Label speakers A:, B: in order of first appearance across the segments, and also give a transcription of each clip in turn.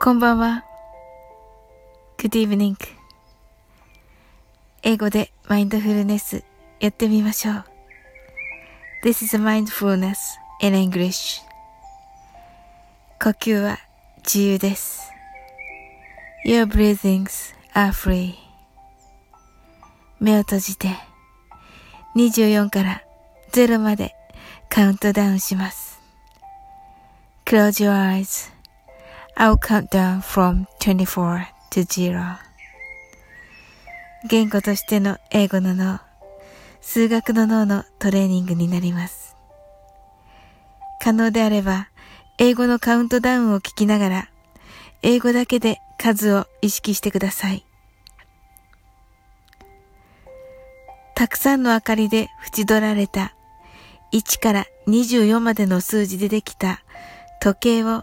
A: こんばんは。Good evening. 英語でマインドフルネスやってみましょう。This is mindfulness in English. 呼吸は自由です。Your breathings are free. 目を閉じて24から0までカウントダウンします。Close your eyes. I'll count down from 24 to 0. 言語としての英語の脳、数学の脳のトレーニングになります。可能であれば、英語のカウントダウンを聞きながら、英語だけで数を意識してください。たくさんの明かりで縁取られた1から24までの数字でできた時計を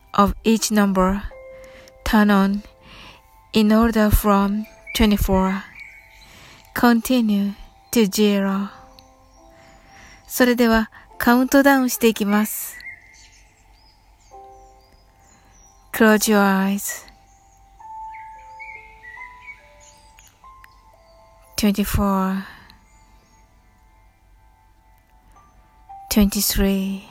A: of each number turn on in order from 24 continue to zero それではカウントダウンしていきます。Close your eyes. 24 23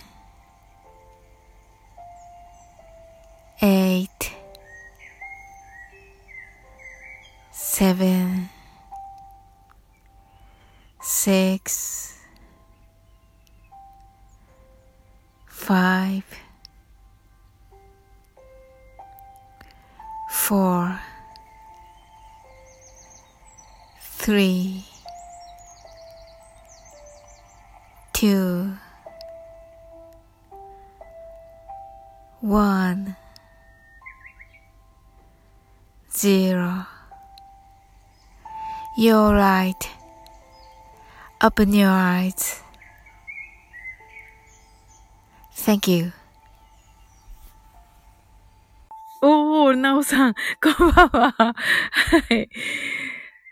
A: 5 4 3 2 1 0 You're right. Open your eyes. Thank you. おー、なおさん、こんばんは。はい。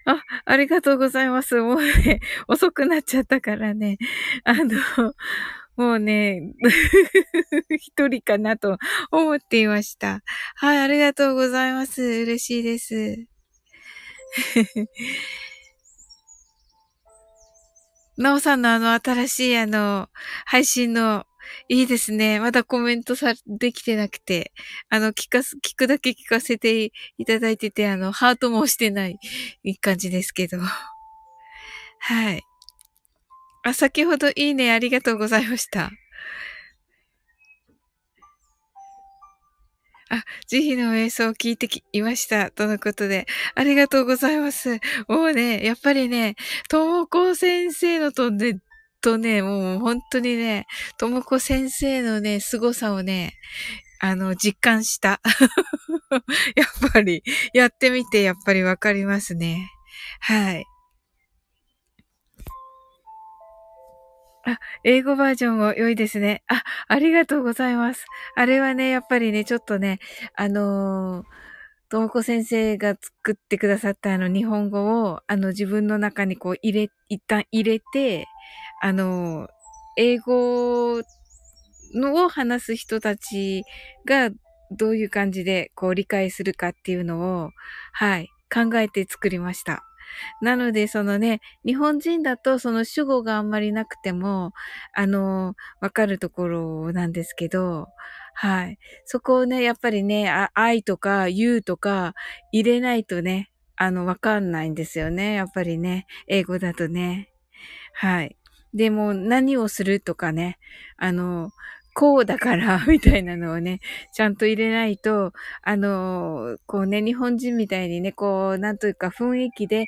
A: あ、ありがとうございます。もうね、遅くなっちゃったからね。あの、もうね、一人かなと思っていました。はい、ありがとうございます。嬉しいです。なおさんのあの新しいあの、配信の、いいですね。まだコメントさ、できてなくて、あの、聞かす、聞くだけ聞かせていただいてて、あの、ハートもしてない感じですけど。はい。あ、先ほどいいね、ありがとうございました。あ、慈悲の瞑想を聞いてきました。とのことで。ありがとうございます。もうね、やっぱりね、ともこ先生のとね、とね、もう本当にね、ともこ先生のね、凄さをね、あの、実感した。やっぱり、やってみて、やっぱりわかりますね。はい。あ、英語バージョンも良いですね。あ、ありがとうございます。あれはね、やっぱりね、ちょっとね、あのー、ともこ先生が作ってくださったあの日本語を、あの自分の中にこう入れ、一旦入れて、あの、英語のを話す人たちがどういう感じでこう理解するかっていうのを、はい、考えて作りました。なので、そのね、日本人だとその主語があんまりなくても、あの、わかるところなんですけど、はい。そこをね、やっぱりね、愛とか you とか入れないとね、あの、わかんないんですよね。やっぱりね、英語だとね。はい。でも、何をするとかね、あの、こうだから、みたいなのをね、ちゃんと入れないと、あの、こうね、日本人みたいにね、こう、なんというか雰囲気で、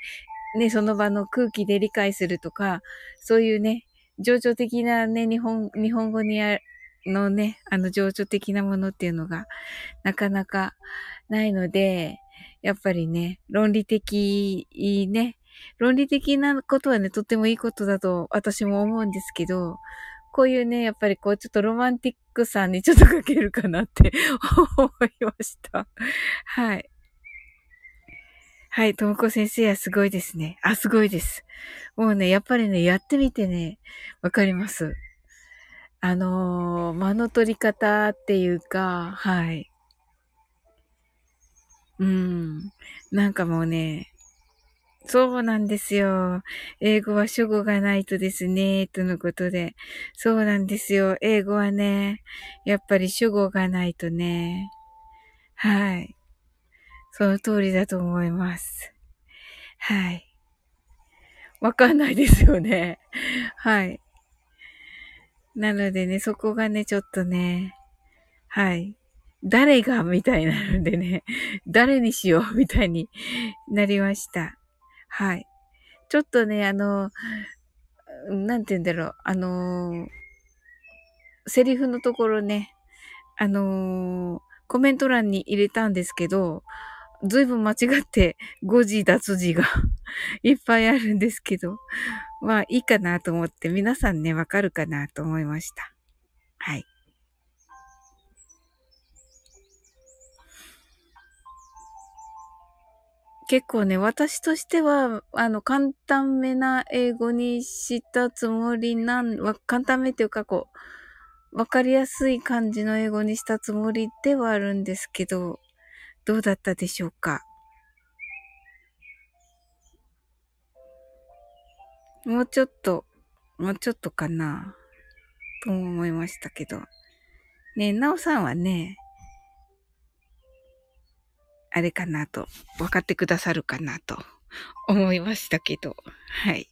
A: ね、その場の空気で理解するとか、そういうね、情緒的なね、日本、日本語にあのね、あの情緒的なものっていうのが、なかなかないので、やっぱりね、論理的ね、論理的なことはね、とってもいいことだと私も思うんですけど、こういうね、やっぱりこう、ちょっとロマンティックさんにちょっとかけるかなって 思いました。はい。はい、ともこ先生はすごいですね。あ、すごいです。もうね、やっぱりね、やってみてね、わかります。あのー、間の取り方っていうか、はい。うん。なんかもうね、そうなんですよ。英語は主語がないとですね、とのことで。そうなんですよ。英語はね、やっぱり主語がないとね。はい。その通りだと思います。はい。わかんないですよね。はい。なのでね、そこがね、ちょっとね、はい。誰が？みたいなのでね、誰にしよう？みたいになりました。はい。ちょっとね、あの、なんて言うんだろう、あの、セリフのところね、あの、コメント欄に入れたんですけど、ずいぶん間違って誤字脱字が いっぱいあるんですけど、まあいいかなと思って皆さんね、わかるかなと思いました。はい。結構ね、私としては、あの、簡単めな英語にしたつもりなん、簡単めっていうかこう、わかりやすい感じの英語にしたつもりではあるんですけど、どうだったでしょうか？もうちょっと、もうちょっとかな、と思いましたけど。ね、なおさんはね、あれかなと、分かってくださるかなと思いましたけど、はい。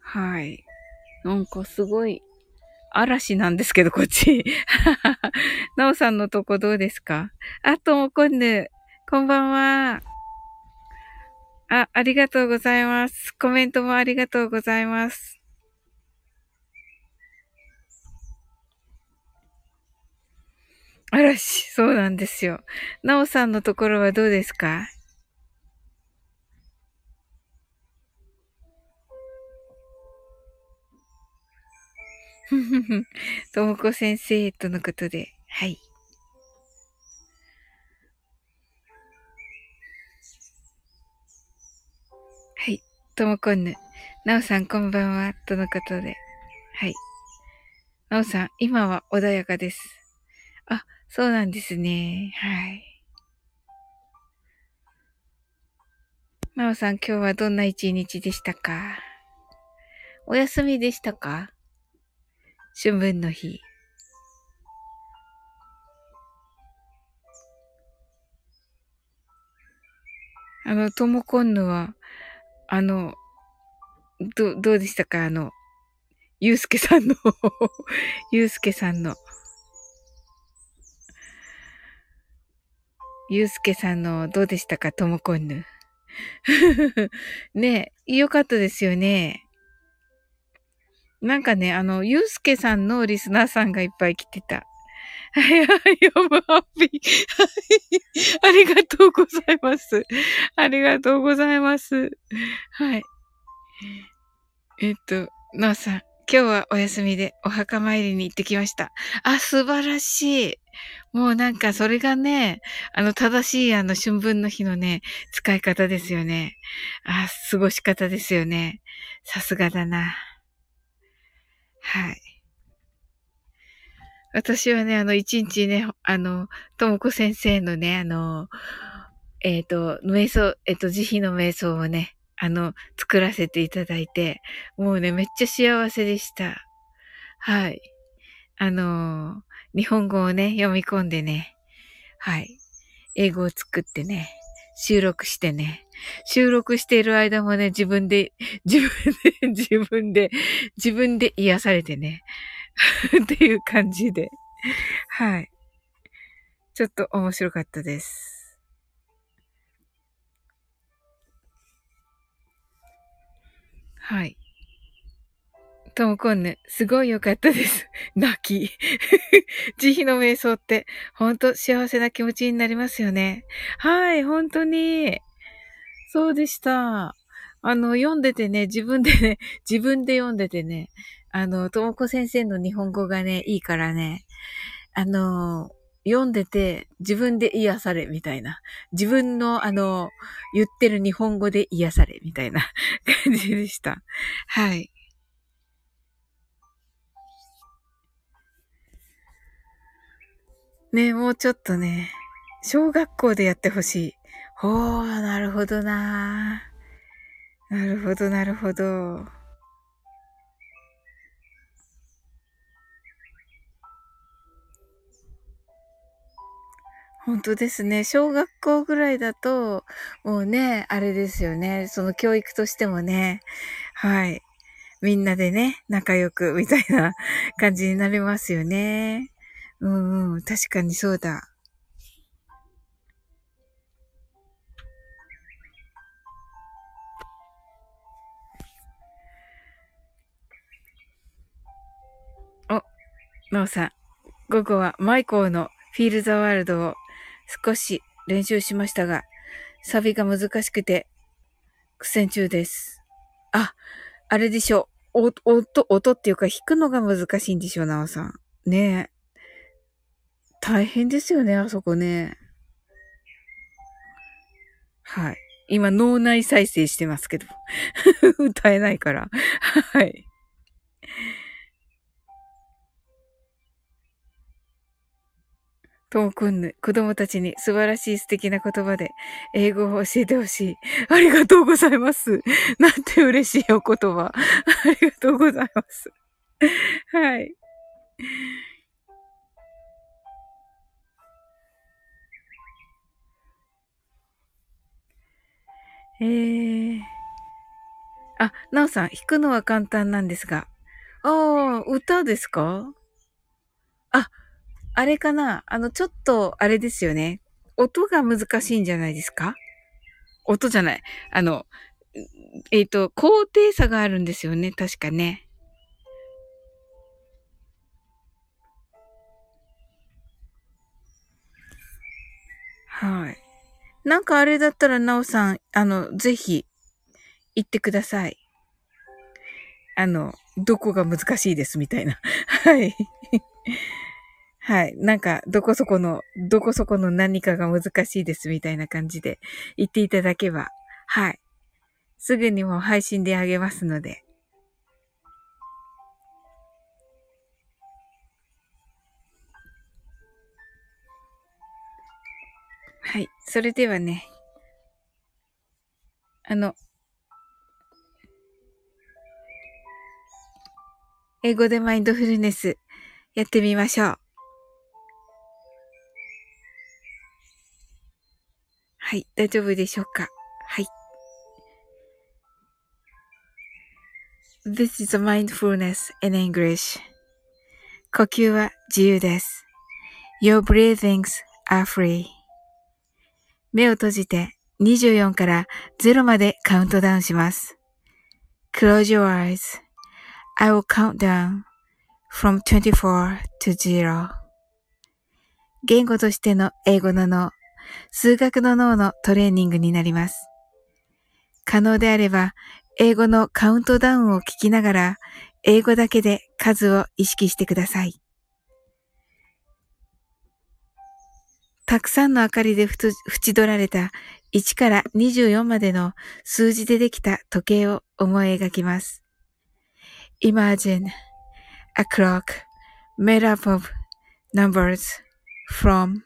A: はい。なんかすごい嵐なんですけど、こっち。なおさんのとこどうですか？あともこんぬ、こんばんは。あ、ありがとうございます。コメントもありがとうございます。嵐、そうなんですよ。なおさんのところはどうですか？ふふふ。ともこ先生とのことで、はい。ともこんぬ。なおさんこんばんは。とのことで。はい。なおさん、今は穏やかです。あ、そうなんですね。はい。なおさん、今日はどんな一日でしたか？お休みでしたか？春分の日。あの、ともこんぬは、あの、ど、どうでしたか？あの、ゆうすけさんのゆうすけさんの、ゆうすけさんの、どうでしたか？ともこんぬ。ねえ、よかったですよね。なんかね、あの、ゆうすけさんのリスナーさんがいっぱい来てた。はい、はい、ヨムハッピー。はい。ありがとうございます。ありがとうございます。はい。えっと、なおさん、今日はお休みでお墓参りに行ってきました。あ、素晴らしい。もうなんかそれがね、あの正しいあの春分の日のね、使い方ですよね。あ、過ごし方ですよね。さすがだな。はい。私はね、あの一日ね、あの、ともこ先生のね、あの、えっ、ー、と、瞑想、えっ、ー、と、慈悲の瞑想をね、あの、作らせていただいて、もうね、めっちゃ幸せでした。はい。あの日本語をね、読み込んでね、はい。英語を作ってね、収録してね、収録している間もね、自分で、自分で、自分で、自分で癒されてね、っていう感じで、はい。ちょっと面白かったです。はい。ともこんぬ、すごい良かったです。泣き。慈悲の瞑想って、ほんと幸せな気持ちになりますよね。はい、本当に。そうでした。あの、読んでてね、自分でね、自分で読んでてね、あの、ともこ先生の日本語がね、いいからね、あの、読んでて自分で癒されみたいな。自分のあの、言ってる日本語で癒されみたいな 感じでした。はい。ねもうちょっとね、小学校でやってほしい。ほー、なるほどななるほど、なるほど。本当ですね。小学校ぐらいだと、もうね、あれですよね。その教育としてもね。はい。みんなでね、仲良く、みたいな 感じになりますよね。うんうん、確かにそうだ。お、ノーさん。午後はマイコーのフィールザワールドを少し練習しましたが、サビが難しくて苦戦中です。あ、あれでしょ。お、音、音っていうか弾くのが難しいんでしょう、なおさん。ねえ。大変ですよね、あそこね。はい。今、脳内再生してますけど。歌えないから。はい。ともくんぬ、子供たちに素晴らしい素敵な言葉で英語を教えてほしい。ありがとうございます。なんて嬉しいお言葉。ありがとうございます。はい。えー。あ、なおさん、弾くのは簡単なんですが。ああ、歌ですか？あ、あれかな？あの、ちょっと、あれですよね。音が難しいんじゃないですか？音じゃない。あの、えっ、ー、と、高低差があるんですよね。確かね。はい。なんかあれだったら、なおさん、あの、ぜひ、言ってください。あの、どこが難しいです、みたいな。はい。はい。なんか、どこそこの、どこそこの何かが難しいですみたいな感じで言っていただけば、はい。すぐにも配信であげますので。はい。それではね、あの、英語でマインドフルネスやってみましょう。はい、大丈夫でしょうかはい。This is a mindfulness in English. 呼吸は自由です。Your breathings are free. 目を閉じて24から0までカウントダウンします。Close your eyes.I will count down from 24 to 0. 言語としての英語の脳、数学の脳のトレーニングになります。可能であれば、英語のカウントダウンを聞きながら、英語だけで数を意識してください。たくさんの明かりで縁取られた1から24までの数字でできた時計を思い描きます。Imagine a clock made up of numbers from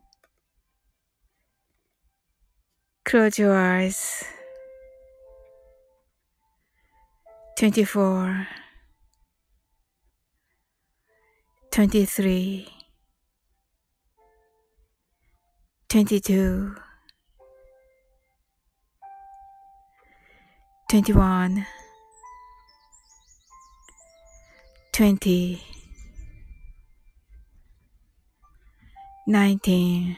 A: Close your eyes. 24 23 22 21 20 19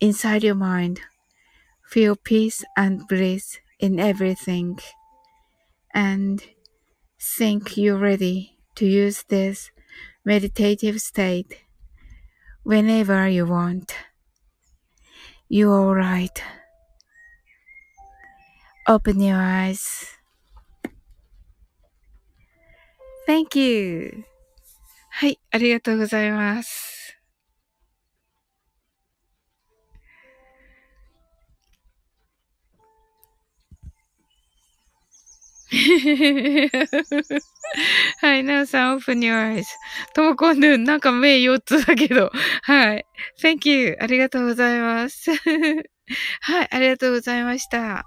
A: inside your mind. Feel peace and bliss in everything. And think you're ready to use this meditative state whenever you want. You're alright. Open your eyes. Thank you. はい、ありがとうございます。 はい、なおさん、open your eyes. ともこんぬん、なんか目4つだけど。はい。Thank you. ありがとうございます。はい、ありがとうございました。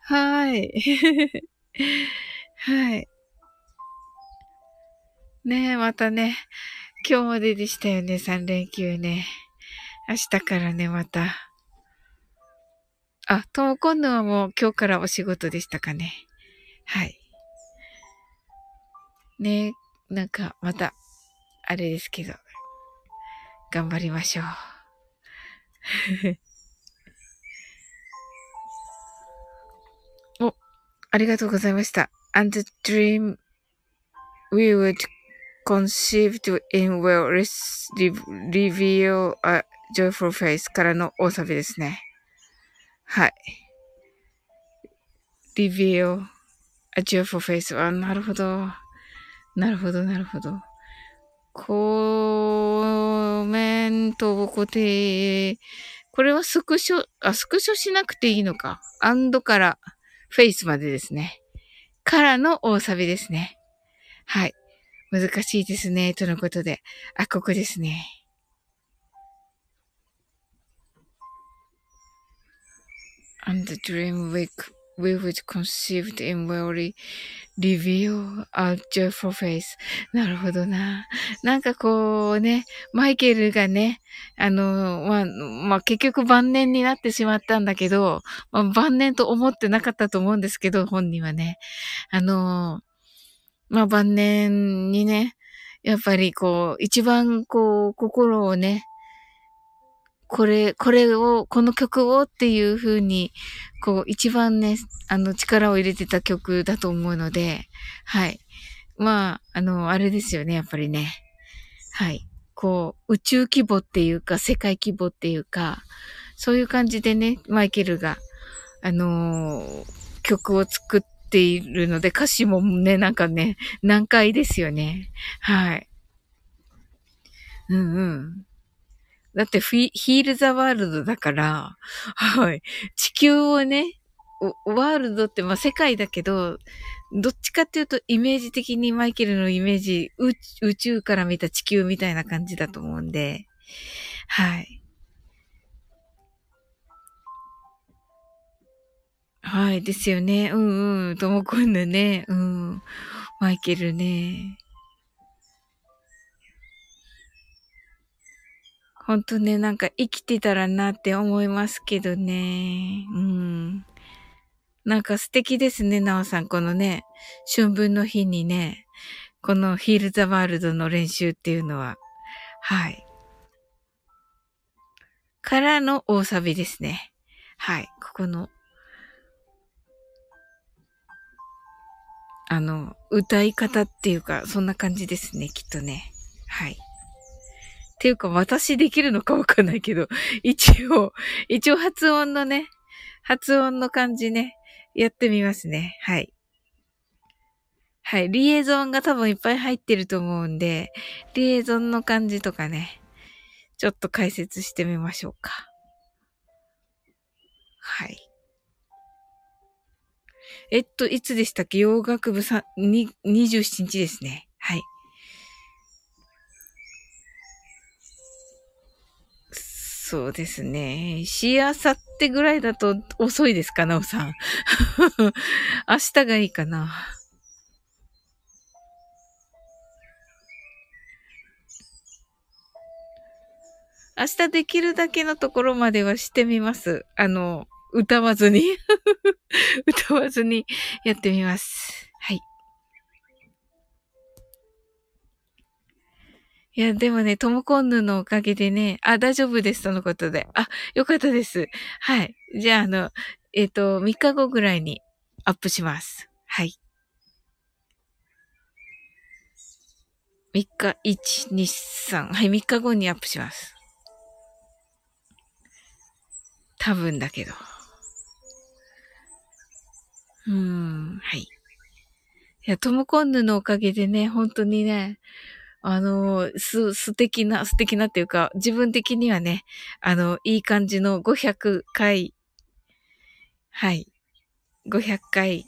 A: はい。はい。ねえ、またね、今日まででしたよね、3連休ね。明日からね、また。あ、ともこんぬんはもう今日からお仕事でしたかね。はい。ねなんか、また、あれですけど、頑張りましょう。お、ありがとうございました。And the dream we would conceived in will reveal a joyful face からの大サビですね。はい。reveal a joyful face あ、なるほど。なるほど、なるほど。コメントを固定。これはスクショ、あ、スクショしなくていいのか。アンドからフェイスまでですね。からの大サビですね。はい。難しいですね。とのことで。あ、ここですね。And the dream wake we would conceived in very reveal a joyful face. なるほどな。なんかこうね、マイケルがね、あの、まあ、まあ、結局晩年になってしまったんだけど、まあ、晩年と思ってなかったと思うんですけど、本人はね。あの、まあ、晩年にね、やっぱりこう、一番こう、心をね、これ、これを、この曲をっていう風に、こう、一番ね、あの、力を入れてた曲だと思うので、はい。まあ、あの、あれですよね、やっぱりね。はい。こう、宇宙規模っていうか、世界規模っていうか、そういう感じでね、マイケルが、あのー、曲を作っているので、歌詞もね、なんかね、難解ですよね。はい。うんうん。だってフィ、ヒールザワールドだから、はい。地球をね、ワールドってまあ世界だけど、どっちかっていうとイメージ的にマイケルのイメージ、宇宙から見た地球みたいな感じだと思うんで、はい。はい、ですよね。うんうん。ともこんぬね。うん。マイケルね。ほんとね、なんか生きてたらなって思いますけどね。うん。なんか素敵ですね、なおさん。このね、春分の日にね、このヒールザワールドの練習っていうのは、はい。からの大サビですね。はい。ここの、あの、歌い方っていうか、そんな感じですね、きっとね。はい。ていうか私できるのかわかんないけど、一応、一応発音のね、発音の感じね、やってみますね。はい。はい。リエゾンが多分いっぱい入ってると思うんで、リエゾンの感じとかね、ちょっと解説してみましょうか。はい。えっと、いつでしたっけ？洋楽部さ、に、27日ですね。はい。そうですね。しあさってぐらいだと遅いですか、なおさん。明日がいいかな。明日できるだけのところまではしてみます。あの、歌わずに 歌わずにやってみます。いや、でもね、トモコンヌのおかげでね、あ、大丈夫です、とのことで。あ、よかったです。はい。じゃあ、あの、えっ、ー、と、3日後ぐらいにアップします。はい。3日、1、2、3。はい、3日後にアップします。多分だけど。うーん、はい。いや、トムコンヌのおかげでね、本当にね、あの、す、素敵な、素敵なっていうか、自分的にはね、あの、いい感じの500回、はい、500回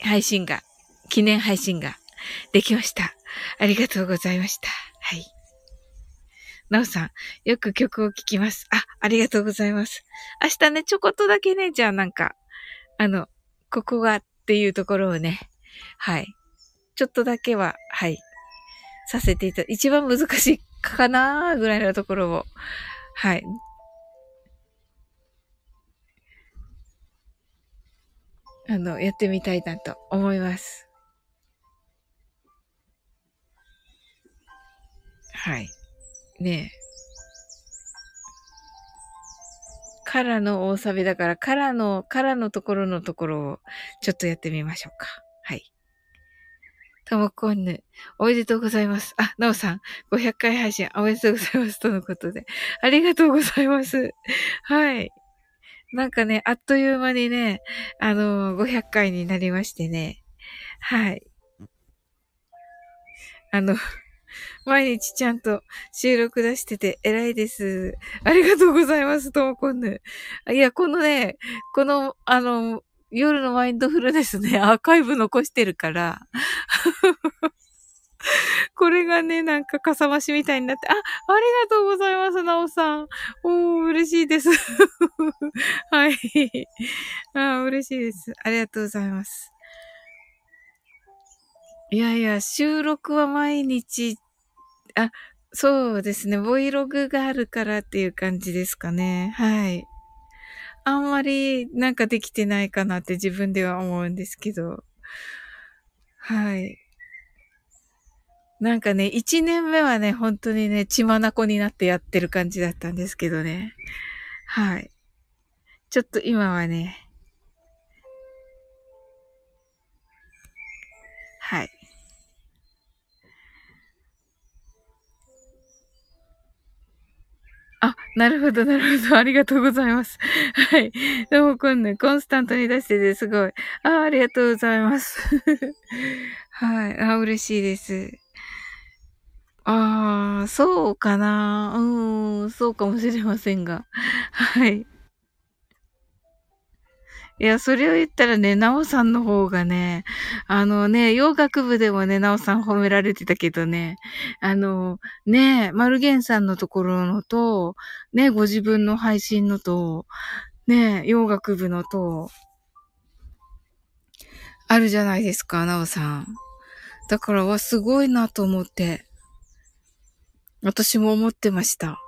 A: 配信が、記念配信ができました。ありがとうございました。はい。なおさん、よく曲を聴きます。あ、ありがとうございます。明日ね、ちょこっとだけね、じゃあなんか、あの、ここがっていうところをね、はい。ちょっとだけは、はい、させていた、一番難しいかなぐらいのところを、はい。あの、やってみたいなと思います。はい。ねえ。からの大サビだから、からの、からのところのところを、ちょっとやってみましょうか。ともこんぬ、おめでとうございます。あ、なおさん、500回配信おめでとうございます。とのことで。ありがとうございます。はい。なんかね、あっという間にね、あのー、500回になりましてね。はい。あの、毎日ちゃんと収録出してて偉いです。ありがとうございます、ともこんぬ。いや、このね、この、あの、夜のマインドフルネスね、アーカイブ残してるから。これがね、なんかかさ増しみたいになって、あ、ありがとうございます、なおさん。おー、嬉しいです。はい。あ嬉しいです。ありがとうございます。いやいや、収録は毎日、あ、そうですね、Vlog があるからっていう感じですかね。はい。あんまりなんかできてないかなって自分では思うんですけど。はい。なんかね、一年目はね、本当にね、血まなこになってやってる感じだったんですけどね。はい。ちょっと今はね、あ、なるほど、なるほど。ありがとうございます。はい。でも、こんね、コンスタントに出してて、すごい。あ、ありがとうございます。はい。あ、嬉しいです。ああ、そうかな。うん、そうかもしれませんが。はい。いや、それを言ったらね、なおさんの方がね、あのね、洋楽部でもね、なおさん褒められてたけどね、あの、ね、マルゲンさんのところのと、ね、ご自分の配信のと、ね、洋楽部のと、あるじゃないですか、なおさん。だからはすごいなと思って。私も思ってました。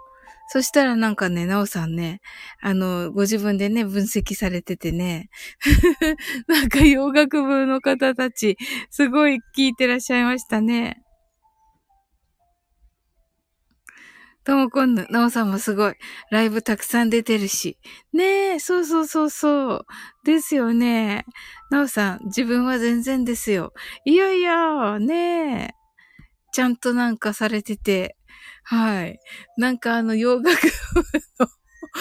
A: そしたらなんかね、なおさんね、あの、ご自分でね、分析されててね、なんか洋楽部の方たち、すごい聞いてらっしゃいましたね。ともこんぬ、なおさんもすごい。ライブたくさん出てるし。ねえ、そうそうそうそう。ですよね。なおさん、自分は全然ですよ。いやいや、ねえ。ちゃんとなんかされてて、はい。なんかあの、洋楽部の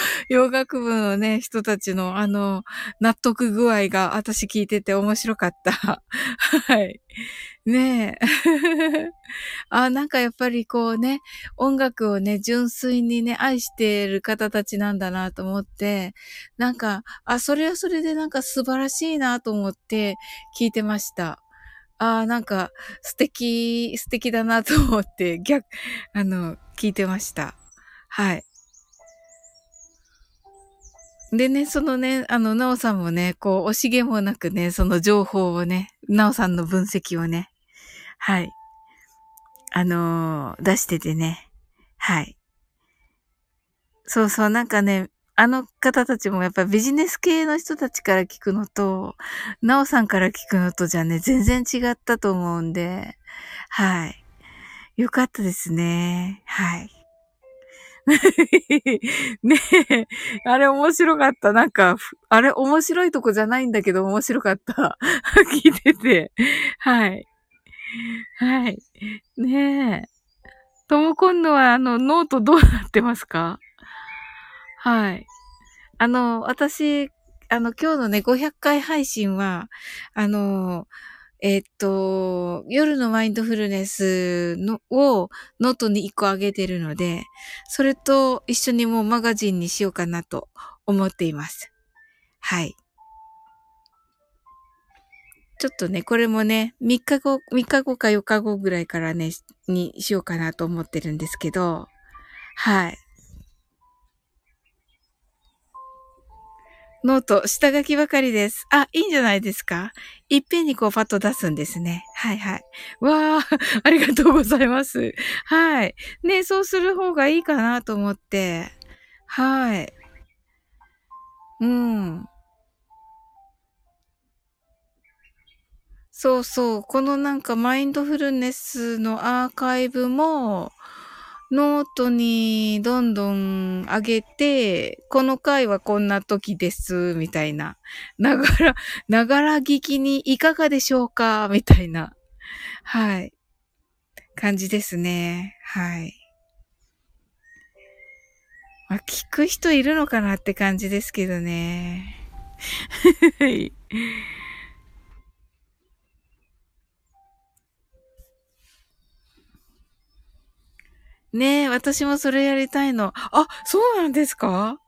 A: 洋楽部のね、人たちのあの、納得具合が私聞いてて面白かった。はい。ねえ。あ、なんかやっぱりこうね、音楽をね、純粋にね、愛している方たちなんだなと思って、なんか、あ、それはそれでなんか素晴らしいなと思って聞いてました。ああ、なんか素敵、素敵だなと思って、逆、あの、聞いてました。はい。でね、そのね、あの、なおさんもね、こう、惜しげもなくね、その情報をね、なおさんの分析をね、はい。あのー、出しててね、はい。そうそう、なんかね、あの方たちもやっぱビジネス系の人たちから聞くのと、なおさんから聞くのとじゃね、全然違ったと思うんで、はい。よかったですね。はい。ねえ、あれ面白かった。なんか、あれ面白いとこじゃないんだけど面白かった。聞いてて。はい。はい。ねえ。ともこんのはあの、ノートどうなってますか？はい。あの、私、あの、今日のね、500回配信は、あの、えっと、夜のマインドフルネスのをノートに1個あげてるので、それと一緒にもうマガジンにしようかなと思っています。はい。ちょっとね、これもね、3日後、3日後か4日後ぐらいからね、にしようかなと思ってるんですけど、はい。ノート、下書きばかりです。あ、いいんじゃないですか？いっぺんにこうパッと出すんですね。はいはい。わー、ありがとうございます。はい。ね、そうする方がいいかなと思って。はい。うん。そうそう。このなんかマインドフルネスのアーカイブも、ノートにどんどん上げて、この回はこんな時です、みたいな。ながら、ながら聞きにいかがでしょうかみたいな。はい。感じですね。はい。まあ、聞く人いるのかなって感じですけどね。はい。ねえ、私もそれやりたいの。あ、そうなんですか？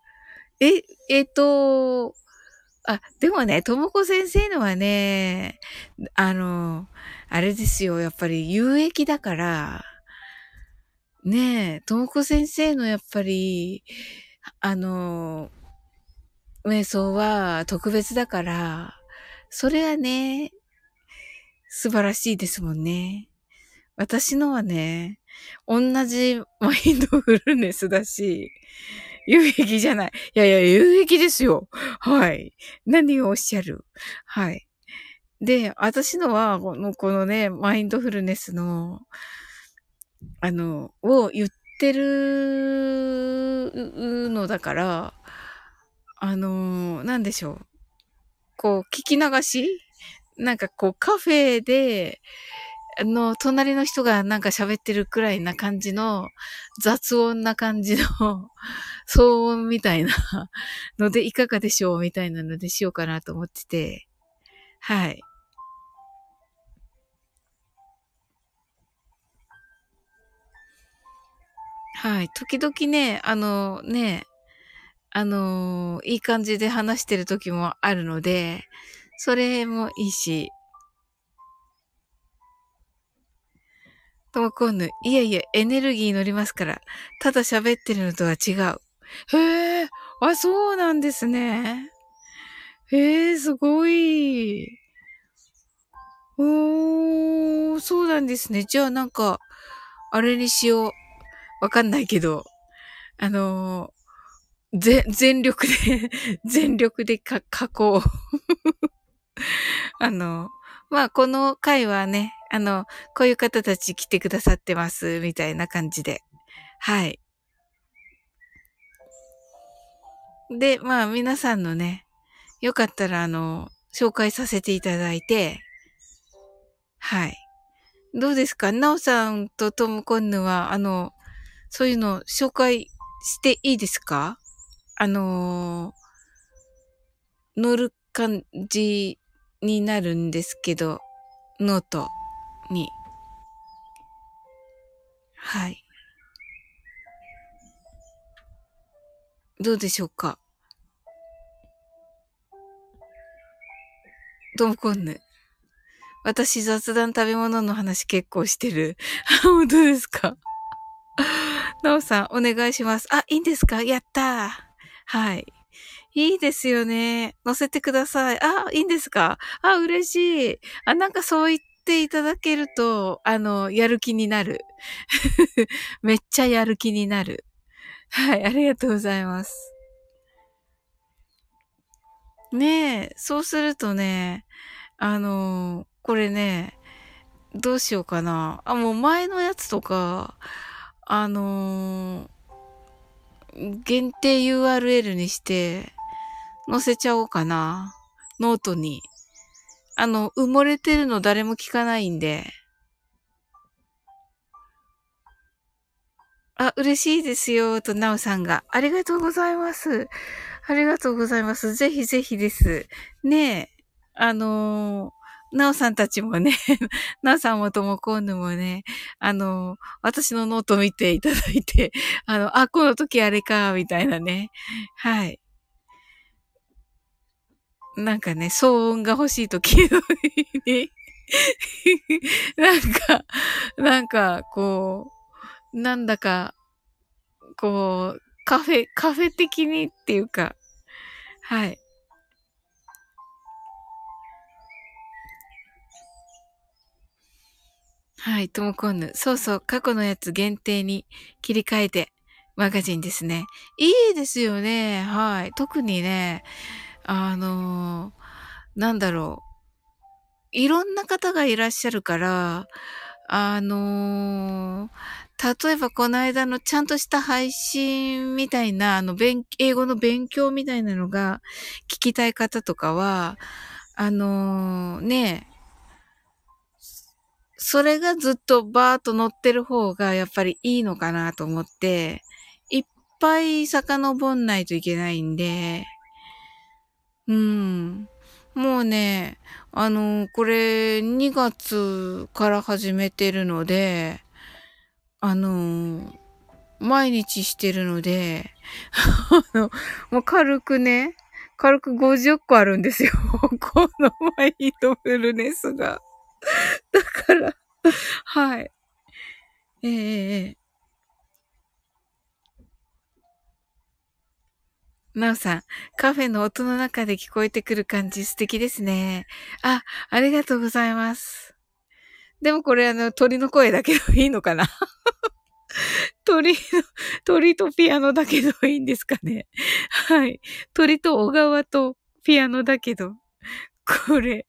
A: え、えっ、と、あ、でもね、ともこ先生のはね、あの、あれですよ、やっぱり有益だから、ねえ、ともこ先生のやっぱり、あの、瞑想は特別だから、それはね、素晴らしいですもんね。私のはね、同じマインドフルネスだし、有益じゃない。いやいや、有益ですよ。はい。何をおっしゃる？はい。で、私のは、この、このね、マインドフルネスの、あの、を言ってるのだから、あの、なんでしょう。こう、聞き流し？なんかこう、カフェで、の、隣の人がなんか喋ってるくらいな感じの、雑音な感じの、騒音みたいなので、いかがでしょうみたいなのでしようかなと思ってて、はい。はい。時々ね、あのね、あのいい感じで話してる時もあるので、それもいいし。ともこんぬ、いえいえ、エネルギー乗りますから、ただ喋ってるのとは違う。へえ、あ、そうなんですね。へえ、すごい。おー、そうなんですね。じゃあなんか、あれにしよう。わかんないけど、あのー、ぜ、全力で 全力でか、加工 あの、まあ、この回はね、あの、こういう方たち来てくださってます、みたいな感じで。はい。で、まあ、皆さんのね、よかったら、あの、紹介させていただいて、はい。どうですか？なおさんとトムコンヌは、あの、そういうの紹介していいですか？あのー、乗る感じになるんですけど、ノートに。はい。どうでしょうか？トムコンヌ。私雑談食べ物の話結構してる。本当ですか？なおさん、お願いします。あ、いいんですか？やったー。はい。いいですよね。乗せてください。あ、いいんですか？あ、嬉しい。あ、なんかそう言っていただけると、あの、やる気になる。めっちゃやる気になる。はい、ありがとうございます。ねえ、そうするとね、あの、これね、どうしようかな。あ、もう前のやつとか、あのー、限定 URL にして、載せちゃおうかな。ノートに。あの、埋もれてるの誰も聞かないんで。あ、嬉しいですよ、と、なおさんが。ありがとうございます。ありがとうございます。ぜひぜひです。ねえ、あのなおさんたちもね、なおさんもともこんぬもね、あの、私のノート見ていただいて、あの、あ、この時あれか、みたいなね。はい。なんかね、騒音が欲しい時に なんか、なんか、こう、なんだか、こう、カフェ、カフェ的にっていうか、はい。はい、ともこんぬ。そうそう、過去のやつ限定に切り替えて、マガジンですね。いいですよね。はい。特にね、あのー、なんだろう。いろんな方がいらっしゃるから、あのー、例えばこの間のちゃんとした配信みたいな、あの、英語の勉強みたいなのが聞きたい方とかは、あのー、ね、それがずっとバーっと乗ってる方がやっぱりいいのかなと思って、いっぱい遡んないといけないんで、うん。もうね、あの、これ2月から始めてるので、あの、毎日してるので、あの、もう軽くね、軽く50個あるんですよ。このマインドフルネスが。だから、はい。えええなおさん、カフェの音の中で聞こえてくる感じ素敵ですね。あ、ありがとうございます。でもこれあの鳥の声だけどいいのかな？鳥の、鳥とピアノだけどいいんですかね？はい。鳥と小川とピアノだけど、これ。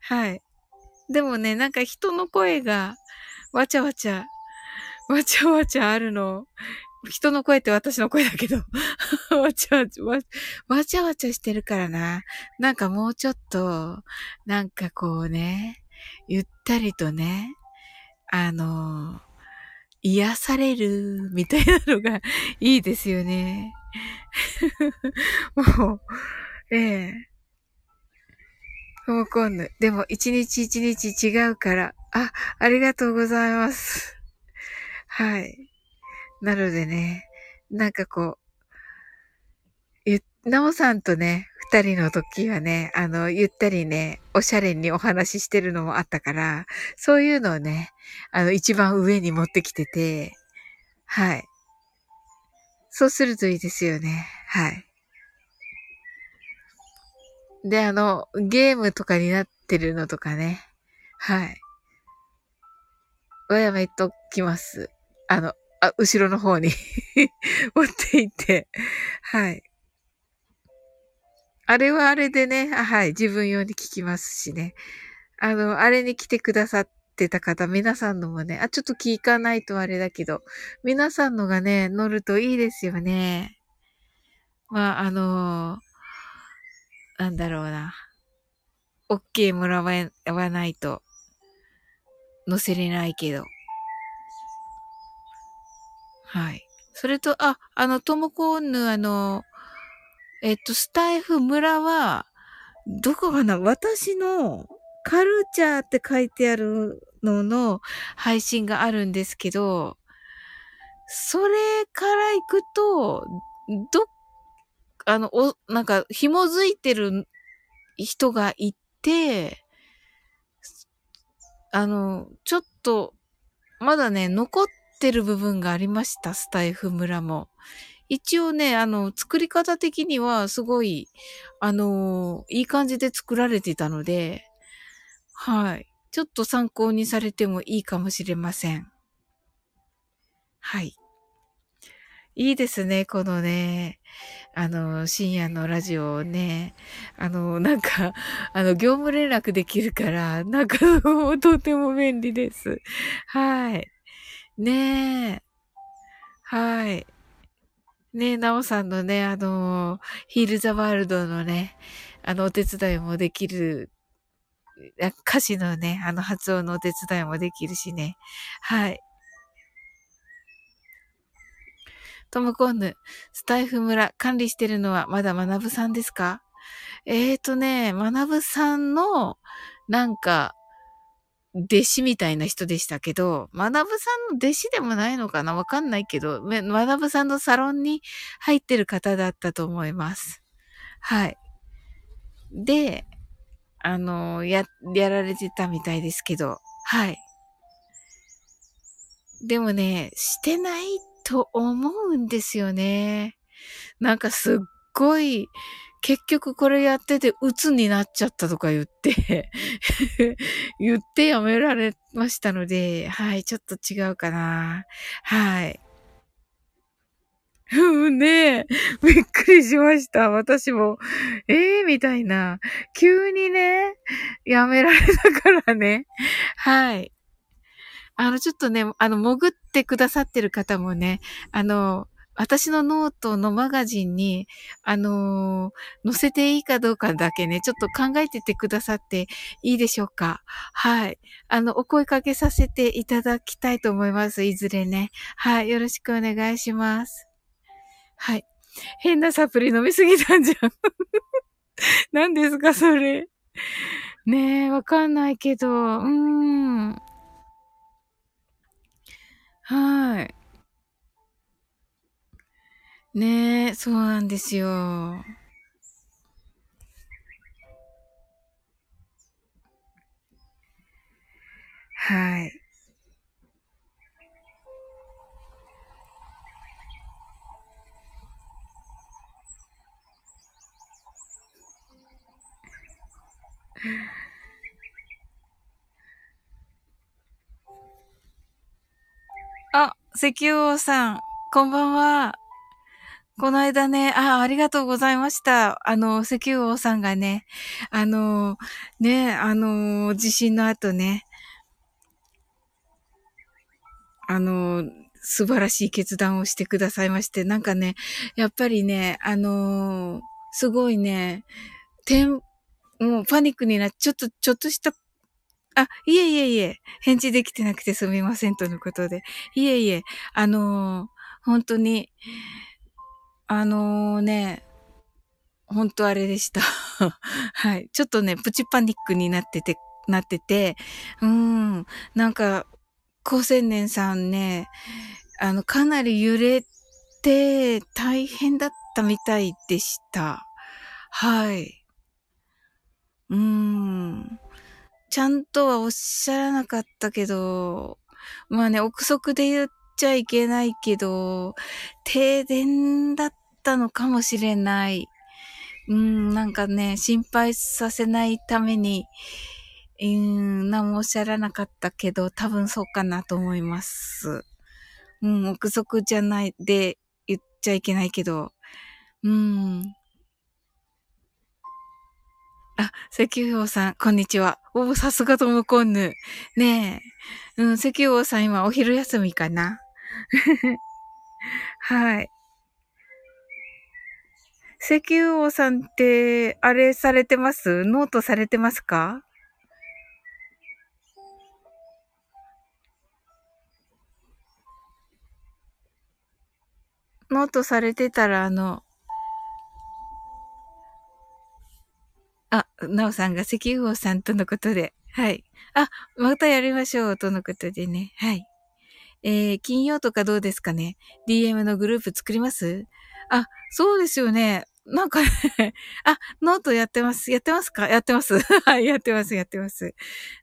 A: はい。でもね、なんか人の声がわちゃわちゃ、わちゃわちゃあるの。人の声って私の声だけど わちゃわちゃ、わちゃわちゃしてるからな。なんかもうちょっと、なんかこうね、ゆったりとね、あの、癒されるみたいなのが いいですよね。もう、ええ。わかんない。でも、一日一日違うから。あ、ありがとうございます。はい。なのでね、なんかこう、なおさんとね、二人の時はね、あの、ゆったりね、おしゃれにお話ししてるのもあったから、そういうのをね、あの、一番上に持ってきてて、はい。そうするといいですよね。はい。で、あの、ゲームとかになってるのとかね。はい。わやめときます。あの、あ、後ろの方に 持っていって、はい。あれはあれでね、はい、自分用に聞きますしね。あの、あれに来てくださってた方、皆さんのもね、あ、ちょっと聞かないとあれだけど、皆さんのがね、乗るといいですよね。まあ、あのなんだろうな。OK もらわないと、乗せれないけど。はい。それと、あ、あの、トモコーヌ、あの、えっと、スタイフ村は、どこかな？私のカルチャーって書いてあるのの配信があるんですけど、それから行くと、ど、あの、お、なんか、紐づいてる人がいて、あの、ちょっと、まだね、残っってる部分がありました、スタイフ村も。一応ね、あの、作り方的にはすごい、あのいい感じで作られてたので、はい。ちょっと参考にされてもいいかもしれません。はい。いいですね、このね、あの、深夜のラジオをね、あの、なんか、あの、業務連絡できるから、なんか、とても便利です。はい。ねえ。はい。ねえ、なおさんのね、あの、ヒールザワールドのね、あの、お手伝いもできる、歌詞のね、あの発音のお手伝いもできるしね。はい。トムコンヌ、スタイフ村、管理してるのはまだ学ぶさんですか？えーとね、学ぶさんの、なんか、弟子みたいな人でしたけど、学さんの弟子でもないのかな？わかんないけど、学さんのサロンに入ってる方だったと思います。はい。で、あの、や、やられてたみたいですけど、はい。でもね、してないと思うんですよね。なんかすっごい、結局これやってて鬱になっちゃったとか言って 言ってやめられましたので、はい、ちょっと違うかな。はい。う んねえびっくりしました。私も。ええー、みたいな。急にね、やめられたからね。はい。あの、ちょっとね、あの、潜ってくださってる方もね、あの、私のノートのマガジンに、あのー、載せていいかどうかだけね、ちょっと考えててくださっていいでしょうかはい。あの、お声かけさせていただきたいと思います。いずれね。はい。よろしくお願いします。はい。変なサプリ飲みすぎたんじゃん。何ですか、それ。ねえ、わかんないけど、うーん。はい。ねえ、そうなんですよ。はい。あ、石油王さん、こんばんは。この間ね、あ、ありがとうございました。あの、石油王さんがね、あの、ね、あの、地震の後ね、あの、素晴らしい決断をしてくださいまして、なんかね、やっぱりね、あのすごいね、てん、もうパニックになっちょっと、ちょっとしたあ、いえいえいえ、返事できてなくてすみませんとのことで。いえいえ、あの、本当に、あのー、ね、本当あれでした。はい。ちょっとね、プチパニックになってて、なってて、うん、なんか、高青年さんね、あの、かなり揺れて大変だったみたいでした。はい。うーん。ちゃんとはおっしゃらなかったけど、まあね、憶測で言っちゃいけないけど、停電だったたのかもしれない。うん、なんかね、心配させないために、うん、何もおっしゃらなかったけど、多分そうかなと思います。うん、憶測じゃないで言っちゃいけないけど、うん。あ、石油王さん、こんにちは。おさすがともこんぬ。ねえ。うん、石油王さん今お昼休みかな はい。石油王さんって、あれされてます？ノートされてますか？ノートされてたら、あの、あ、なおさんが石油王さんとのことで。はい。あ、またやりましょう、とのことでね。はい。えー、金曜とかどうですかね ?DM のグループ作ります？あ、そうですよね。なんかね あ、ノートやってます。やってますか？やってます。はい、やってます、やってます。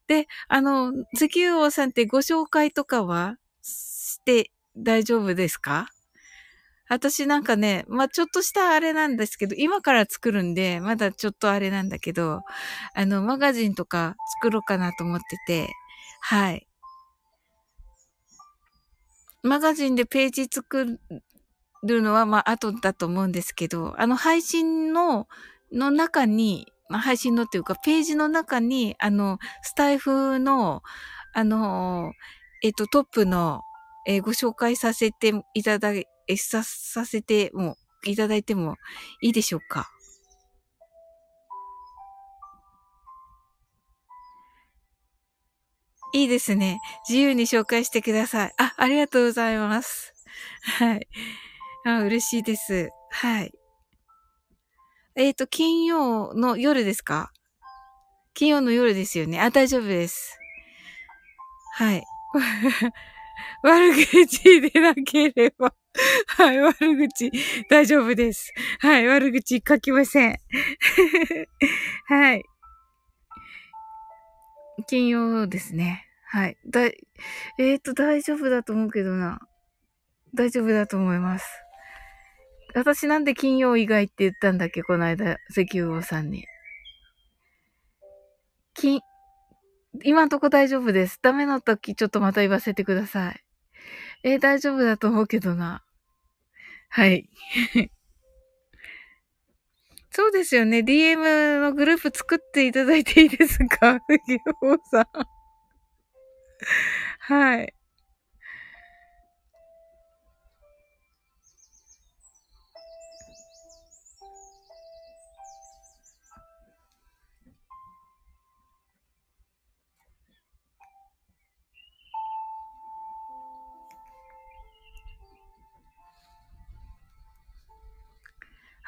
A: で、あの、石油王さんってご紹介とかはして大丈夫ですか？私なんかね、まあ、ちょっとしたあれなんですけど、今から作るんで、まだちょっとあれなんだけど、あの、マガジンとか作ろうかなと思ってて、はい。マガジンでページ作るのは、まあ、後だと思うんですけど、あの、配信の、の中に、まあ、配信のっていうか、ページの中に、あの、スタイフの、あの、えっと、トップの、えー、ご紹介させていただえさ、させてもいただいてもいいでしょうか？いいですね。自由に紹介してください。あ、ありがとうございます。はい。あ、嬉しいです。はい。えっ、ー、と、金曜の夜ですか？金曜の夜ですよね。あ、大丈夫です。はい。悪口でなければはい、悪口、大丈夫です。はい、悪口書きません。はい。金曜ですね。はい。だい、えっ、ー、と、大丈夫だと思うけどな。大丈夫だと思います。私なんで金曜以外って言ったんだっけ？この間、石油王さんに。金、今んとこ大丈夫です。ダメな時ちょっとまた言わせてください。えー、大丈夫だと思うけどな。はい。そうですよね。DM のグループ作っていただいていいですか？藤尾さん。はい。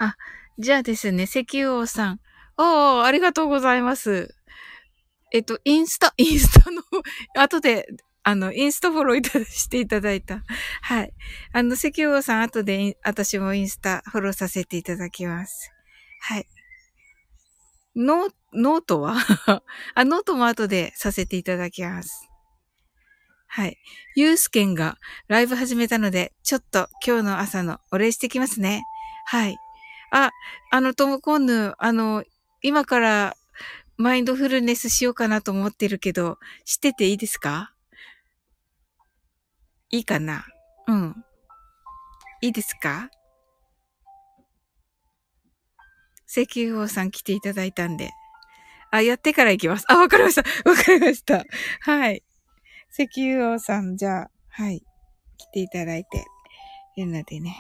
A: あ、じゃあですね、石油王さん。おー、ありがとうございます。えっと、インスタ、インスタの後で、あの、インスタフォローいたしていただいた。はい。あの、石油王さん後で、私もインスタフォローさせていただきます。はい。ノ、ノートは？あ、ノートも後でさせていただきます。はい。ユースケンがライブ始めたので、ちょっと今日の朝のお礼してきますね。はい。あ、あの、トムコンヌ、あの、今からマインドフルネスしようかなと思ってるけど、してていいですか？いいかな？うん。いいですか？石油王さん来ていただいたんで。あ、やってから行きます。あ、わかりました。わかりました。はい。石油王さん、じゃあ、はい。来ていただいているのでね。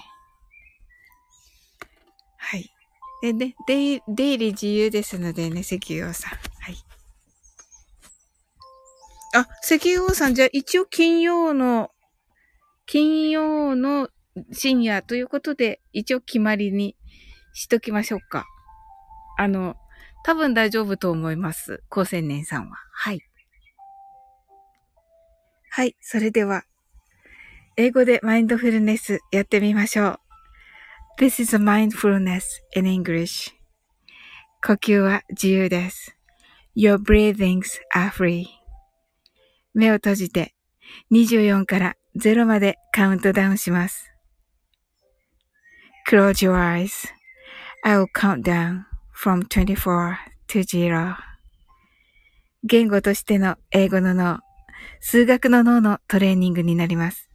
A: はい。でね、出入り自由ですのでね、石油王さん。はい。あ、石油王さん、じゃあ一応金曜の、金曜の深夜ということで、一応決まりにしときましょうか。あの、多分大丈夫と思います。高青年さんは。はい。はい。それでは、英語でマインドフルネスやってみましょう。This is a mindfulness in English. 呼吸は自由です。Your breathings are free. 目を閉じて24から0までカウントダウンします。Close your eyes. I will count down from 24 to 0. 言語としての英語の脳。数学の脳のトレーニングになります。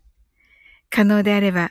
A: 可能であれば、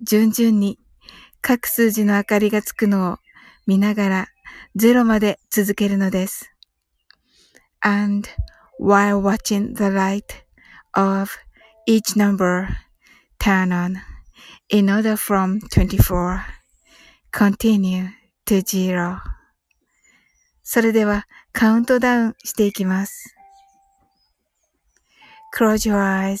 A: 順々に各数字の明かりがつくのを見ながら0まで続けるのです。And while watching the light of each number turn on in order from 24 continue to zero それではカウントダウンしていきます。Close your eyes.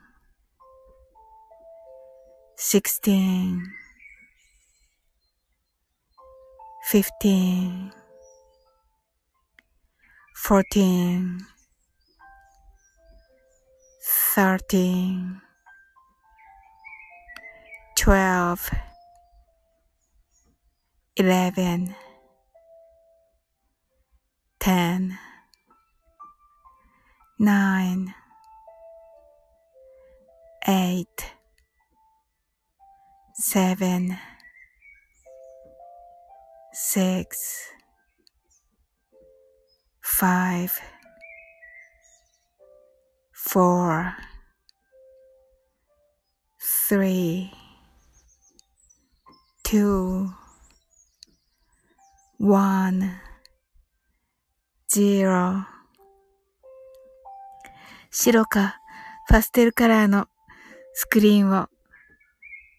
A: 16 15 14 13 12 11 10 9 8 seven, six, five, four, three, two, one, zero. 白かパステルカラーのスクリーンを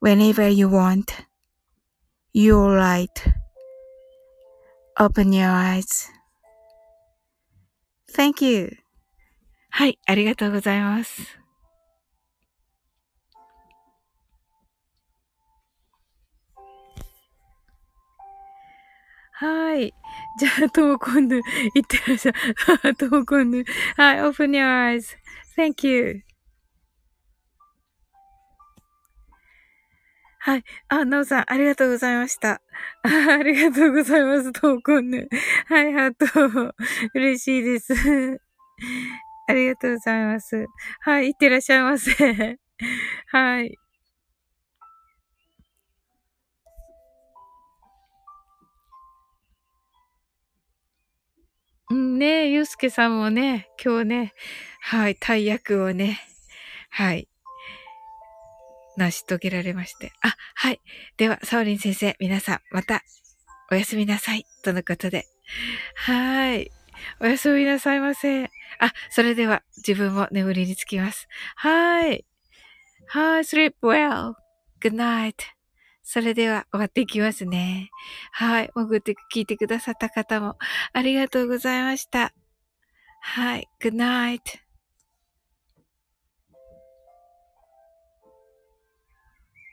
A: Whenever you want, you're right. Open your eyes. Thank you. はい、ありがとうございます。はい。じゃあ、ともこんぬ、いってらっしゃい。ともこんぬ。はい、open your eyes. Thank you. はい。あ、なおさん、ありがとうございました。あ ありがとうございます。トーコンヌ。はい、ハート。嬉しいです。ありがとうございます。はい、いってらっしゃいませ。はい。うんね、ゆうすけさんもね、今日ね、はい、大役をね、はい、成し遂げられまして。あ、はい。では、サオリン先生、皆さん、また、おやすみなさい。とのことで。はい。おやすみなさいませ。あ、それでは、自分も眠りにつきます。はい。はい、sleep well. Good night. それでは終わっていきますね。はい。潜って聞いてくださった方もありがとうございました。はい。Good night.